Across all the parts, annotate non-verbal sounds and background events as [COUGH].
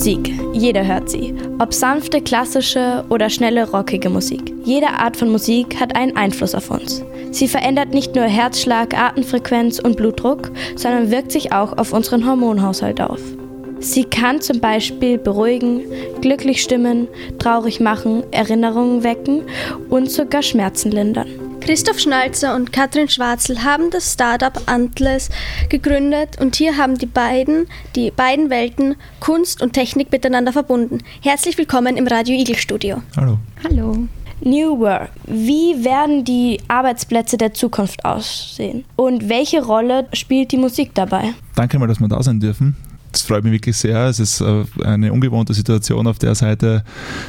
Musik. Jeder hört sie. Ob sanfte, klassische oder schnelle, rockige Musik. Jede Art von Musik hat einen Einfluss auf uns. Sie verändert nicht nur Herzschlag, Atemfrequenz und Blutdruck, sondern wirkt sich auch auf unseren Hormonhaushalt auf. Sie kann zum Beispiel beruhigen, glücklich stimmen, traurig machen, Erinnerungen wecken und sogar Schmerzen lindern. Christoph Schnalzer und Katrin Schwarzel haben das Startup Antles gegründet und hier haben die beiden die beiden Welten Kunst und Technik miteinander verbunden. Herzlich willkommen im Radio Igel Studio. Hallo. Hallo. New Work. Wie werden die Arbeitsplätze der Zukunft aussehen? Und welche Rolle spielt die Musik dabei? Danke mal, dass wir da sein dürfen. Das freut mich wirklich sehr. Es ist äh, eine ungewohnte Situation, auf der Seite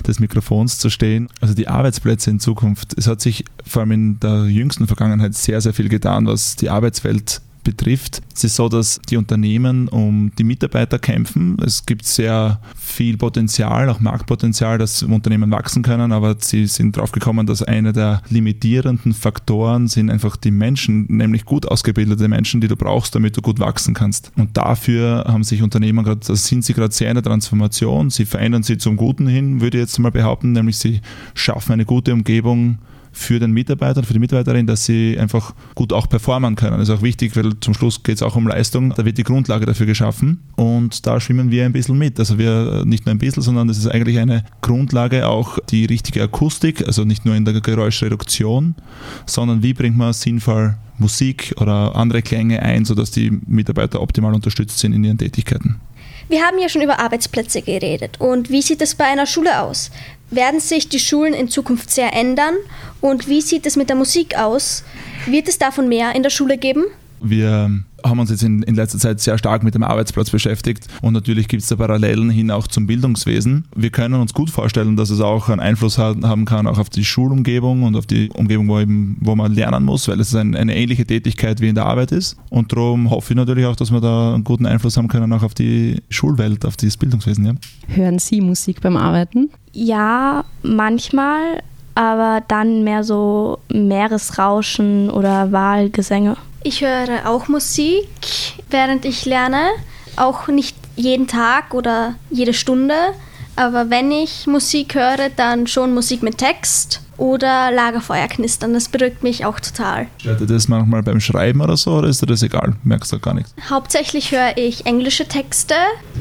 des Mikrofons zu stehen. Also die Arbeitsplätze in Zukunft. Es hat sich vor allem in der jüngsten Vergangenheit sehr, sehr viel getan, was die Arbeitswelt betrifft. Es ist so, dass die Unternehmen um die Mitarbeiter kämpfen. Es gibt sehr viel Potenzial, auch Marktpotenzial, dass Unternehmen wachsen können, aber sie sind drauf gekommen, dass eine der limitierenden Faktoren sind einfach die Menschen, nämlich gut ausgebildete Menschen, die du brauchst, damit du gut wachsen kannst. Und dafür haben sich Unternehmen gerade, also sind sie gerade sehr in der Transformation. Sie verändern sie zum Guten hin, würde ich jetzt mal behaupten, nämlich sie schaffen eine gute Umgebung für den Mitarbeiter, für die Mitarbeiterin, dass sie einfach gut auch performen können. Das ist auch wichtig, weil zum Schluss geht es auch um Leistung. Da wird die Grundlage dafür geschaffen und da schwimmen wir ein bisschen mit. Also wir nicht nur ein bisschen, sondern das ist eigentlich eine Grundlage, auch die richtige Akustik, also nicht nur in der Geräuschreduktion, sondern wie bringt man sinnvoll Musik oder andere Klänge ein, sodass die Mitarbeiter optimal unterstützt sind in ihren Tätigkeiten. Wir haben ja schon über Arbeitsplätze geredet. Und wie sieht es bei einer Schule aus? Werden sich die Schulen in Zukunft sehr ändern? Und wie sieht es mit der Musik aus? Wird es davon mehr in der Schule geben? Wir haben uns jetzt in, in letzter Zeit sehr stark mit dem Arbeitsplatz beschäftigt und natürlich gibt es da Parallelen hin auch zum Bildungswesen. Wir können uns gut vorstellen, dass es auch einen Einfluss haben kann auch auf die Schulumgebung und auf die Umgebung, wo, eben, wo man lernen muss, weil es ein, eine ähnliche Tätigkeit wie in der Arbeit ist. Und darum hoffe ich natürlich auch, dass wir da einen guten Einfluss haben können auch auf die Schulwelt, auf das Bildungswesen. Ja. Hören Sie Musik beim Arbeiten? Ja, manchmal, aber dann mehr so Meeresrauschen oder Wahlgesänge. Ich höre auch Musik, während ich lerne. Auch nicht jeden Tag oder jede Stunde. Aber wenn ich Musik höre, dann schon Musik mit Text oder Lagerfeuer knistern. Das beruhigt mich auch total. Stört dir das manchmal beim Schreiben oder so oder ist dir das egal? Merkst du gar nichts? Hauptsächlich höre ich englische Texte.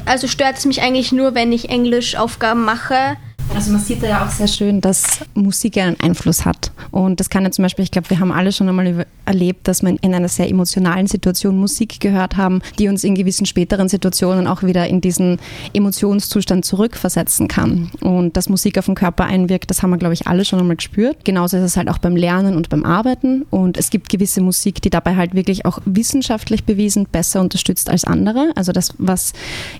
Also stört es mich eigentlich nur, wenn ich Englischaufgaben mache. Also man sieht da ja auch sehr schön, dass Musik einen Einfluss hat. Und das kann ja zum Beispiel, ich glaube, wir haben alle schon einmal erlebt, dass wir in einer sehr emotionalen Situation Musik gehört haben, die uns in gewissen späteren Situationen auch wieder in diesen Emotionszustand zurückversetzen kann. Und dass Musik auf den Körper einwirkt, das haben wir, glaube ich, alle schon einmal gespürt. Genauso ist es halt auch beim Lernen und beim Arbeiten. Und es gibt gewisse Musik, die dabei halt wirklich auch wissenschaftlich bewiesen besser unterstützt als andere. Also das, was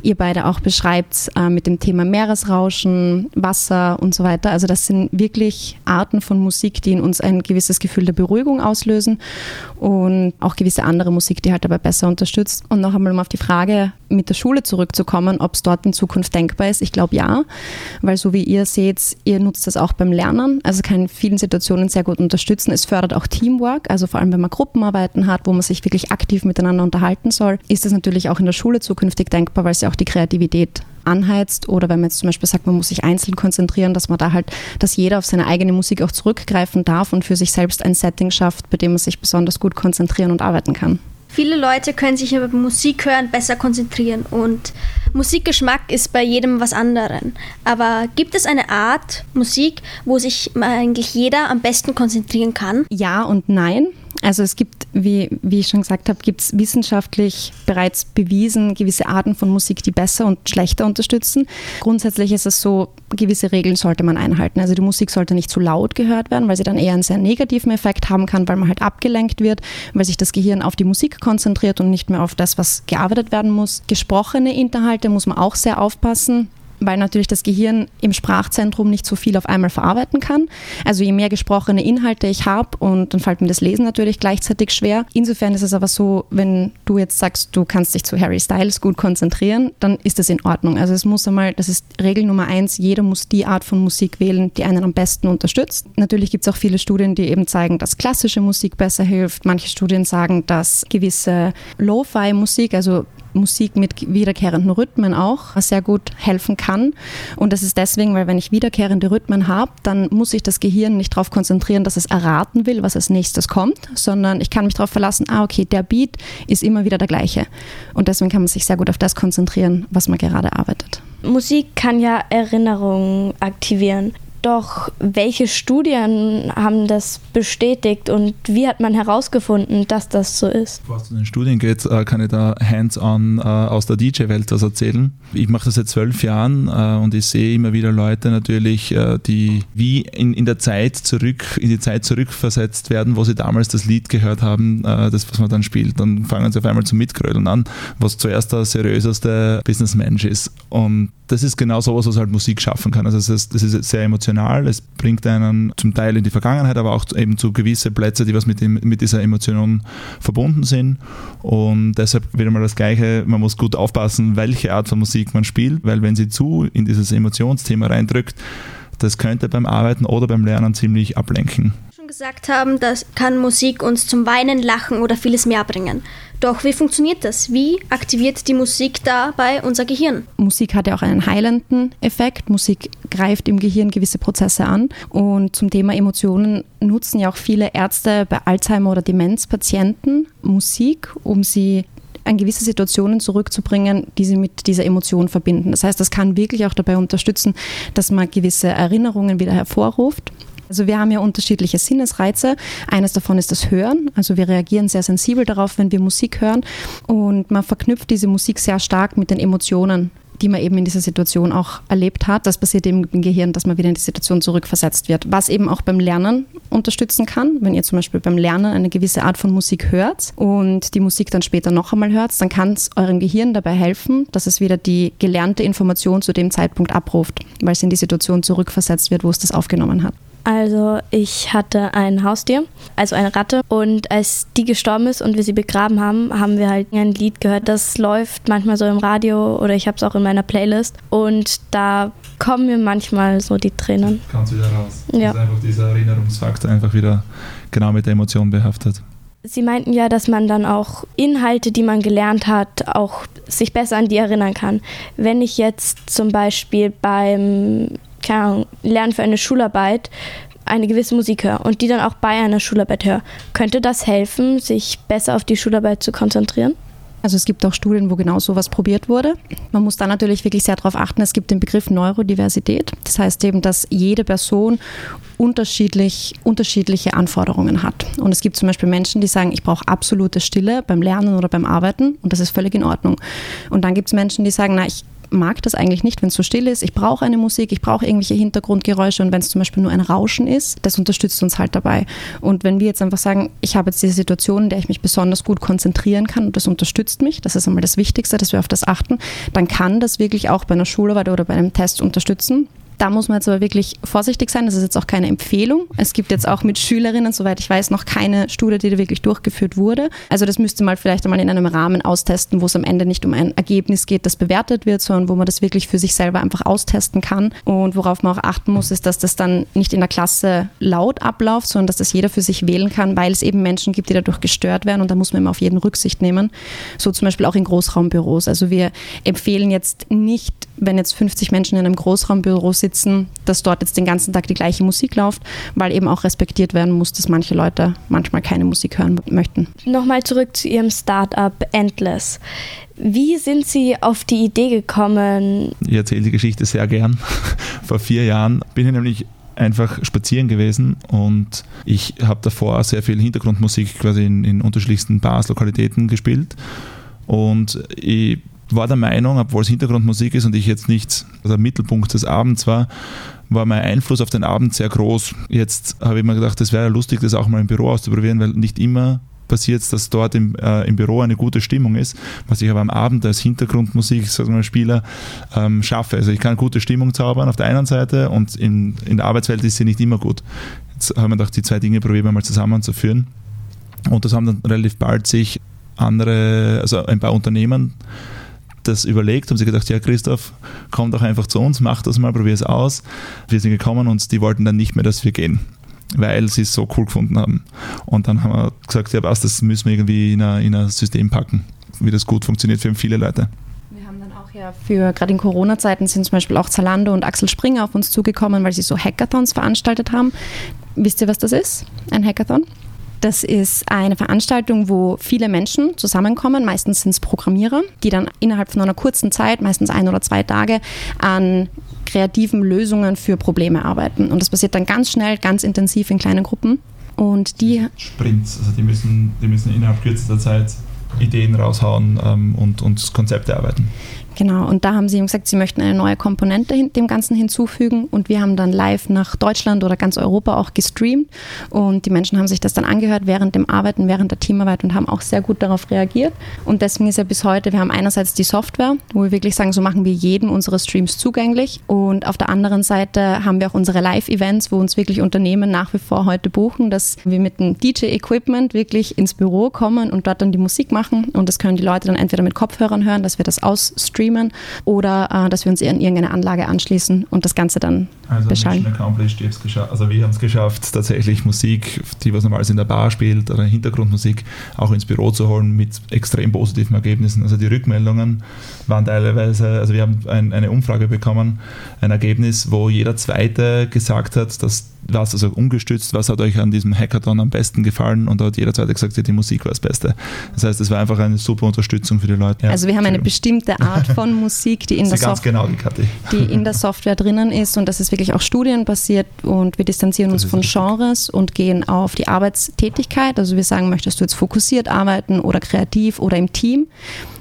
ihr beide auch beschreibt äh, mit dem Thema Meeresrauschen, Wasser, Wasser und so weiter. Also das sind wirklich Arten von Musik, die in uns ein gewisses Gefühl der Beruhigung auslösen und auch gewisse andere Musik, die halt dabei besser unterstützt. Und noch einmal um auf die Frage mit der Schule zurückzukommen, ob es dort in Zukunft denkbar ist. Ich glaube ja, weil so wie ihr seht, ihr nutzt das auch beim Lernen. Also kann in vielen Situationen sehr gut unterstützen. Es fördert auch Teamwork, also vor allem wenn man Gruppenarbeiten hat, wo man sich wirklich aktiv miteinander unterhalten soll, ist das natürlich auch in der Schule zukünftig denkbar, weil es ja auch die Kreativität anheizt oder wenn man jetzt zum Beispiel sagt, man muss sich einzeln konzentrieren, dass man da halt, dass jeder auf seine eigene Musik auch zurückgreifen darf und für sich selbst ein Setting schafft, bei dem man sich besonders gut konzentrieren und arbeiten kann. Viele Leute können sich über Musik hören besser konzentrieren und Musikgeschmack ist bei jedem was anderen. Aber gibt es eine Art Musik, wo sich eigentlich jeder am besten konzentrieren kann? Ja und nein. Also es gibt, wie, wie ich schon gesagt habe, gibt es wissenschaftlich bereits bewiesen gewisse Arten von Musik, die besser und schlechter unterstützen. Grundsätzlich ist es so, gewisse Regeln sollte man einhalten. Also die Musik sollte nicht zu laut gehört werden, weil sie dann eher einen sehr negativen Effekt haben kann, weil man halt abgelenkt wird, weil sich das Gehirn auf die Musik konzentriert und nicht mehr auf das, was gearbeitet werden muss. Gesprochene Inhalte muss man auch sehr aufpassen weil natürlich das Gehirn im Sprachzentrum nicht so viel auf einmal verarbeiten kann. Also je mehr gesprochene Inhalte ich habe und dann fällt mir das Lesen natürlich gleichzeitig schwer. Insofern ist es aber so, wenn du jetzt sagst, du kannst dich zu Harry Styles gut konzentrieren, dann ist das in Ordnung. Also es muss einmal, das ist Regel Nummer eins, jeder muss die Art von Musik wählen, die einen am besten unterstützt. Natürlich gibt es auch viele Studien, die eben zeigen, dass klassische Musik besser hilft. Manche Studien sagen, dass gewisse Lo-Fi-Musik, also Musik mit wiederkehrenden Rhythmen auch sehr gut helfen kann. Und das ist deswegen, weil wenn ich wiederkehrende Rhythmen habe, dann muss sich das Gehirn nicht darauf konzentrieren, dass es erraten will, was als nächstes kommt, sondern ich kann mich darauf verlassen, ah, okay, der Beat ist immer wieder der gleiche. Und deswegen kann man sich sehr gut auf das konzentrieren, was man gerade arbeitet. Musik kann ja Erinnerungen aktivieren. Doch welche Studien haben das bestätigt und wie hat man herausgefunden, dass das so ist? Bevor es zu den Studien geht, äh, kann ich da hands-on äh, aus der DJ-Welt was erzählen. Ich mache das seit zwölf Jahren äh, und ich sehe immer wieder Leute natürlich, die wie in, in der Zeit zurück, in die Zeit zurückversetzt werden, wo sie damals das Lied gehört haben, das, was man dann spielt. Dann fangen sie auf einmal zum Mitgrödeln an, was zuerst der seriöseste Businessmensch ist. Und das ist genau sowas, was halt Musik schaffen kann. Also das ist, das ist sehr emotional, es bringt einen zum Teil in die Vergangenheit, aber auch eben zu gewisse Plätze, die was mit, dem, mit dieser Emotion verbunden sind. Und deshalb wieder mal das Gleiche, man muss gut aufpassen, welche Art von Musik man spielt, weil wenn sie zu in dieses Emotionsthema reindrückt, das könnte beim Arbeiten oder beim Lernen ziemlich ablenken gesagt haben, das kann Musik uns zum Weinen, Lachen oder vieles mehr bringen. Doch wie funktioniert das? Wie aktiviert die Musik dabei unser Gehirn? Musik hat ja auch einen heilenden Effekt. Musik greift im Gehirn gewisse Prozesse an. Und zum Thema Emotionen nutzen ja auch viele Ärzte bei Alzheimer- oder Demenzpatienten Musik, um sie an gewisse Situationen zurückzubringen, die sie mit dieser Emotion verbinden. Das heißt, das kann wirklich auch dabei unterstützen, dass man gewisse Erinnerungen wieder hervorruft. Also wir haben ja unterschiedliche Sinnesreize. Eines davon ist das Hören. Also wir reagieren sehr sensibel darauf, wenn wir Musik hören. Und man verknüpft diese Musik sehr stark mit den Emotionen die man eben in dieser Situation auch erlebt hat. Das passiert eben im Gehirn, dass man wieder in die Situation zurückversetzt wird. Was eben auch beim Lernen unterstützen kann. Wenn ihr zum Beispiel beim Lernen eine gewisse Art von Musik hört und die Musik dann später noch einmal hört, dann kann es eurem Gehirn dabei helfen, dass es wieder die gelernte Information zu dem Zeitpunkt abruft, weil es in die Situation zurückversetzt wird, wo es das aufgenommen hat. Also ich hatte ein Haustier, also eine Ratte. Und als die gestorben ist und wir sie begraben haben, haben wir halt ein Lied gehört. Das läuft manchmal so im Radio oder ich habe es auch in meiner Playlist. Und da kommen mir manchmal so die Tränen. Kannst wieder raus. Ja. Das ist einfach dieser Erinnerungsfaktor einfach wieder genau mit der Emotion behaftet. Sie meinten ja, dass man dann auch Inhalte, die man gelernt hat, auch sich besser an die erinnern kann. Wenn ich jetzt zum Beispiel beim keine Ahnung, lernen für eine Schularbeit eine gewisse Musik höre und die dann auch bei einer Schularbeit höre, könnte das helfen, sich besser auf die Schularbeit zu konzentrieren? Also es gibt auch Studien, wo genau sowas probiert wurde. Man muss da natürlich wirklich sehr darauf achten, es gibt den Begriff Neurodiversität. Das heißt eben, dass jede Person unterschiedlich, unterschiedliche Anforderungen hat. Und es gibt zum Beispiel Menschen, die sagen, ich brauche absolute Stille beim Lernen oder beim Arbeiten und das ist völlig in Ordnung. Und dann gibt es Menschen, die sagen, na, ich mag das eigentlich nicht, wenn es so still ist. Ich brauche eine Musik, ich brauche irgendwelche Hintergrundgeräusche und wenn es zum Beispiel nur ein Rauschen ist, das unterstützt uns halt dabei. Und wenn wir jetzt einfach sagen, ich habe jetzt diese Situation, in der ich mich besonders gut konzentrieren kann und das unterstützt mich, das ist einmal das Wichtigste, dass wir auf das achten, dann kann das wirklich auch bei einer Schularbeit oder bei einem Test unterstützen. Da muss man jetzt aber wirklich vorsichtig sein. Das ist jetzt auch keine Empfehlung. Es gibt jetzt auch mit Schülerinnen, soweit ich weiß, noch keine Studie, die da wirklich durchgeführt wurde. Also das müsste man vielleicht einmal in einem Rahmen austesten, wo es am Ende nicht um ein Ergebnis geht, das bewertet wird, sondern wo man das wirklich für sich selber einfach austesten kann. Und worauf man auch achten muss, ist, dass das dann nicht in der Klasse laut abläuft, sondern dass das jeder für sich wählen kann, weil es eben Menschen gibt, die dadurch gestört werden und da muss man immer auf jeden Rücksicht nehmen. So zum Beispiel auch in Großraumbüros. Also wir empfehlen jetzt nicht, wenn jetzt 50 Menschen in einem Großraumbüro sitzen, sitzen, dass dort jetzt den ganzen Tag die gleiche Musik läuft, weil eben auch respektiert werden muss, dass manche Leute manchmal keine Musik hören möchten. Nochmal zurück zu Ihrem Startup Endless. Wie sind Sie auf die Idee gekommen? Ich erzähle die Geschichte sehr gern. [LAUGHS] Vor vier Jahren bin ich nämlich einfach spazieren gewesen und ich habe davor sehr viel Hintergrundmusik quasi in, in unterschiedlichsten Bars, Lokalitäten gespielt und ich war der Meinung, obwohl es Hintergrundmusik ist und ich jetzt nicht der Mittelpunkt des Abends war, war mein Einfluss auf den Abend sehr groß. Jetzt habe ich mir gedacht, es wäre lustig, das auch mal im Büro auszuprobieren, weil nicht immer passiert dass dort im, äh, im Büro eine gute Stimmung ist, was ich aber am Abend als Hintergrundmusik, sagen wir Spieler, ähm, schaffe. Also ich kann gute Stimmung zaubern auf der einen Seite und in, in der Arbeitswelt ist sie nicht immer gut. Jetzt haben wir gedacht, die zwei Dinge probieren wir mal zusammenzuführen. Und das haben dann relativ bald sich andere, also ein paar Unternehmen das überlegt, haben sie gedacht, ja Christoph, komm doch einfach zu uns, mach das mal, probier es aus. Wir sind gekommen und die wollten dann nicht mehr, dass wir gehen, weil sie es so cool gefunden haben. Und dann haben wir gesagt, ja was, das müssen wir irgendwie in ein, in ein System packen. wie das gut funktioniert für viele Leute. Wir haben dann auch ja für, gerade in Corona-Zeiten sind zum Beispiel auch Zalando und Axel Springer auf uns zugekommen, weil sie so Hackathons veranstaltet haben. Wisst ihr, was das ist? Ein Hackathon? Das ist eine Veranstaltung, wo viele Menschen zusammenkommen, meistens sind es Programmierer, die dann innerhalb von einer kurzen Zeit, meistens ein oder zwei Tage, an kreativen Lösungen für Probleme arbeiten. Und das passiert dann ganz schnell, ganz intensiv in kleinen Gruppen. Und die Sprints, also die müssen, die müssen innerhalb kürzester Zeit Ideen raushauen ähm, und, und Konzepte arbeiten. Genau, und da haben sie gesagt, sie möchten eine neue Komponente dem Ganzen hinzufügen. Und wir haben dann live nach Deutschland oder ganz Europa auch gestreamt. Und die Menschen haben sich das dann angehört während dem Arbeiten, während der Teamarbeit und haben auch sehr gut darauf reagiert. Und deswegen ist ja bis heute, wir haben einerseits die Software, wo wir wirklich sagen, so machen wir jedem unsere Streams zugänglich. Und auf der anderen Seite haben wir auch unsere Live-Events, wo uns wirklich Unternehmen nach wie vor heute buchen, dass wir mit dem DJ-Equipment wirklich ins Büro kommen und dort dann die Musik machen und das können die Leute dann entweder mit Kopfhörern hören, dass wir das ausstreamen streamen oder äh, dass wir uns in irgendeine Anlage anschließen und das Ganze dann also beschallen. Also wir haben es geschafft, tatsächlich Musik, die was normalerweise in der Bar spielt oder Hintergrundmusik, auch ins Büro zu holen mit extrem positiven Ergebnissen. Also die Rückmeldungen waren teilweise, also wir haben ein, eine Umfrage bekommen, ein Ergebnis, wo jeder Zweite gesagt hat, dass was, also umgestützt, was hat euch an diesem Hackathon am besten gefallen und da hat jeder zweite gesagt, ja, die Musik war das Beste. Das heißt, es war einfach eine super Unterstützung für die Leute. Also wir haben eine bestimmte Art von Musik, die in, der, Sof genau, die, die in der Software drinnen ist und das ist wirklich auch studienbasiert und wir distanzieren uns von Genres und gehen auf die Arbeitstätigkeit. Also wir sagen, möchtest du jetzt fokussiert arbeiten oder kreativ oder im Team?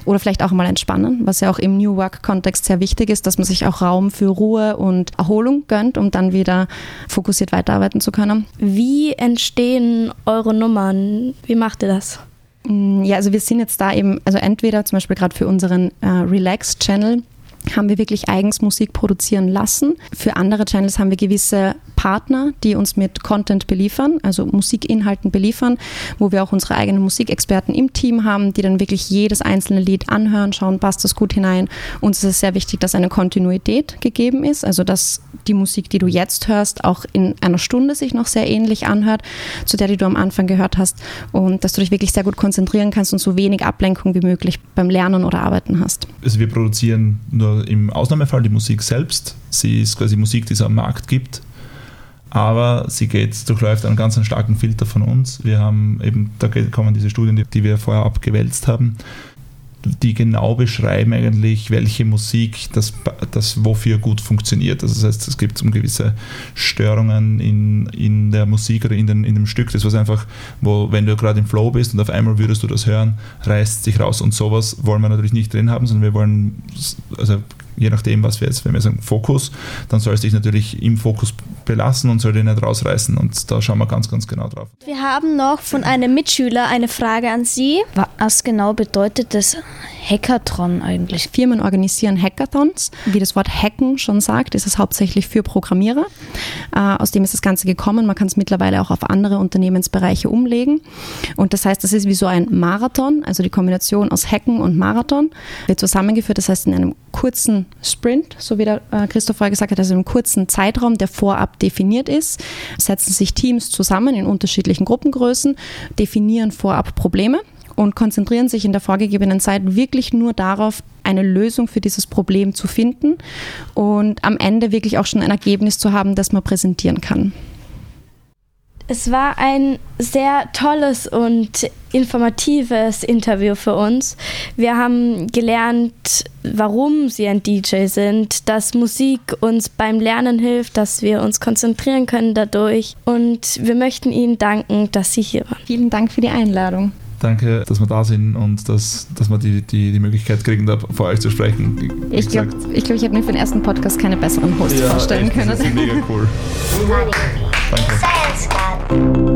Oder vielleicht auch mal entspannen, was ja auch im New Work-Kontext sehr wichtig ist, dass man sich auch Raum für Ruhe und Erholung gönnt, um dann wieder fokussiert weiterarbeiten zu können. Wie entstehen eure Nummern? Wie macht ihr das? Mm, ja, also wir sind jetzt da eben, also entweder zum Beispiel gerade für unseren äh, Relax-Channel haben wir wirklich eigens Musik produzieren lassen. Für andere Channels haben wir gewisse Partner, die uns mit Content beliefern, also Musikinhalten beliefern, wo wir auch unsere eigenen Musikexperten im Team haben, die dann wirklich jedes einzelne Lied anhören, schauen, passt das gut hinein. Uns ist es sehr wichtig, dass eine Kontinuität gegeben ist, also dass die Musik, die du jetzt hörst, auch in einer Stunde sich noch sehr ähnlich anhört, zu der, die du am Anfang gehört hast und dass du dich wirklich sehr gut konzentrieren kannst und so wenig Ablenkung wie möglich beim Lernen oder Arbeiten hast. Also wir produzieren nur im Ausnahmefall die Musik selbst. Sie ist quasi Musik, die es am Markt gibt aber sie geht, durchläuft einen ganz starken Filter von uns. Wir haben eben, da kommen diese Studien, die, die wir vorher abgewälzt haben, die genau beschreiben eigentlich, welche Musik das, das wofür gut funktioniert. Also das heißt, es gibt um gewisse Störungen in, in der Musik oder in, den, in dem Stück, das was einfach, wo, wenn du gerade im Flow bist und auf einmal würdest du das hören, reißt sich raus. Und sowas wollen wir natürlich nicht drin haben, sondern wir wollen also je nachdem, was wir jetzt, wenn wir sagen Fokus, dann soll es dich natürlich im Fokus belassen und soll den nicht rausreißen. Und da schauen wir ganz, ganz genau drauf. Wir haben noch von einem Mitschüler eine Frage an Sie. Was genau bedeutet das Hackathon eigentlich? Firmen organisieren Hackathons. Wie das Wort Hacken schon sagt, ist es hauptsächlich für Programmierer. Äh, aus dem ist das Ganze gekommen. Man kann es mittlerweile auch auf andere Unternehmensbereiche umlegen. Und das heißt, das ist wie so ein Marathon, also die Kombination aus Hacken und Marathon wird zusammengeführt. Das heißt, in einem kurzen Sprint, so wie der äh, Christoph vorher gesagt hat, also in einem kurzen Zeitraum, der vorab definiert ist, setzen sich Teams zusammen in unterschiedlichen Gruppengrößen, definieren vorab Probleme und konzentrieren sich in der vorgegebenen Zeit wirklich nur darauf, eine Lösung für dieses Problem zu finden und am Ende wirklich auch schon ein Ergebnis zu haben, das man präsentieren kann. Es war ein sehr tolles und informatives Interview für uns. Wir haben gelernt, warum sie ein DJ sind, dass Musik uns beim Lernen hilft, dass wir uns konzentrieren können dadurch. Und wir möchten Ihnen danken, dass Sie hier waren. Vielen Dank für die Einladung. Danke, dass wir da sind und dass, dass wir die, die, die Möglichkeit kriegen, da vor euch zu sprechen. ich glaube, ich, glaub, ich hätte mir für den ersten Podcast keine besseren Hosts ja, vorstellen echt, können. Das ist mega cool. Danke.